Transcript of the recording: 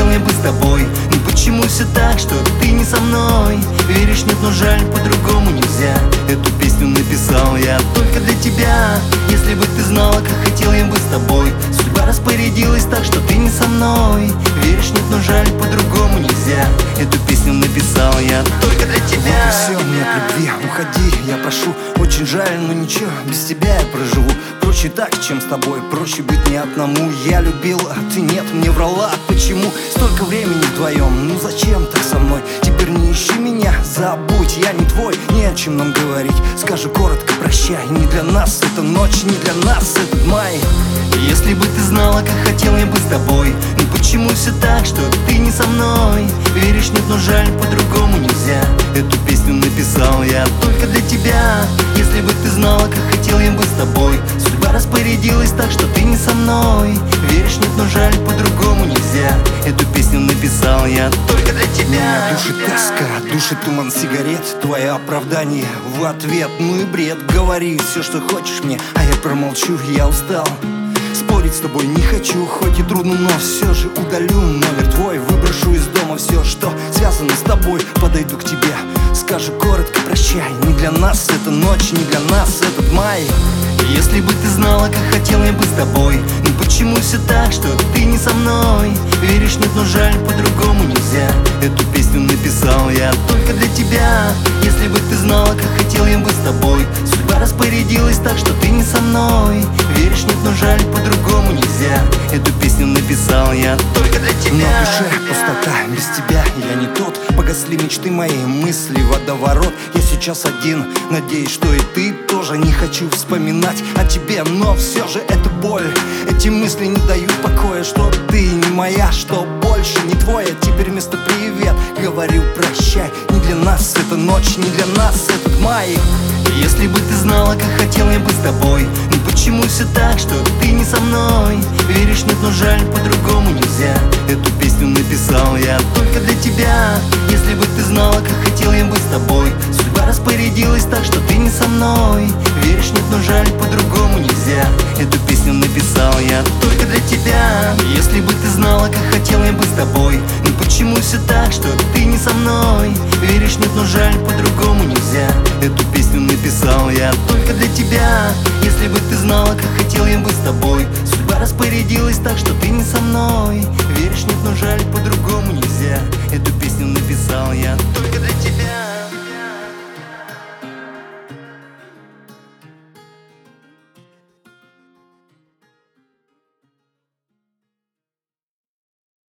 хотел я бы с тобой. Но почему все так, что ты не со мной? Веришь, нет, но жаль, по-другому нельзя. Эту песню написал я только для тебя. Если бы ты знала, как хотел я бы с тобой Судьба распорядилась так, что ты не со мной. Веришь, нет, но жаль, по-другому нельзя. Эту песню написал я только для тебя. Вот и все, нет любви, уходи, я прошу. Очень жаль, но ничего, без тебя я проживу Проще так, чем с тобой, проще быть не одному. Я любил, а ты нет, мне врала. Почему столько времени вдвоем? Ну зачем так со мной? Теперь не ищи меня, забудь, я не твой Не о чем нам говорить, скажи коротко прощай. Не для нас эта ночь, не для нас этот май. Если бы ты знала, как хотел я бы с тобой Ну почему все так, что ты не со мной? Веришь, нет, но жаль, по-другому нельзя. Эту песню написал я только для тебя. Если бы ты знала, как хотел я бы с тобой распорядилась так, что ты не со мной. Веришь, нет, но жаль, по-другому нельзя. Эту песню написал я только для тебя. Душит тоска, душит туман сигарет. Твое оправдание в ответ Ну и бред, говори все, что хочешь мне А я промолчу, я устал. Спорить с тобой не хочу, хоть и трудно, но все же удалю номер твой. Выброшу из дома все, что связано с тобой. Подойду к тебе, скажу коротко прощай. Не для нас эта ночь, не для нас этот май Если бы ты знала, как хотел я бы с тобой Ну почему все так, что ты не со мной? Веришь, нет, но жаль, по-другому нельзя. Эту песню написал я только для тебя. Если бы ты знала, Погасли мечты мои, мысли, водоворот. Я сейчас один, надеюсь, что и ты тоже Не хочу вспоминать о тебе, но все же это боль. Эти мысли не дают покоя, что ты не моя Что больше не твоя, теперь вместо привет Говорю прощай, не для нас эта ночь, не для нас этот май. Если бы ты знала, как хотел я бы с тобой Ну почему все так, что ты не со мной? Веришь, нет, но жаль, по-другому но жаль, по-другому нельзя. Эту песню написал я только для тебя. Если бы ты знала, как хотел я бы с тобой Ну почему все так, что ты не со мной? Веришь, нет, но жаль, по-другому нельзя. Эту песню написал я только для тебя. Если бы ты знала, как хотел я бы с тобой Судьба распорядилась так, что ты не со мной. Веришь, нет, но жаль, по-другому нельзя. Эту песню написал я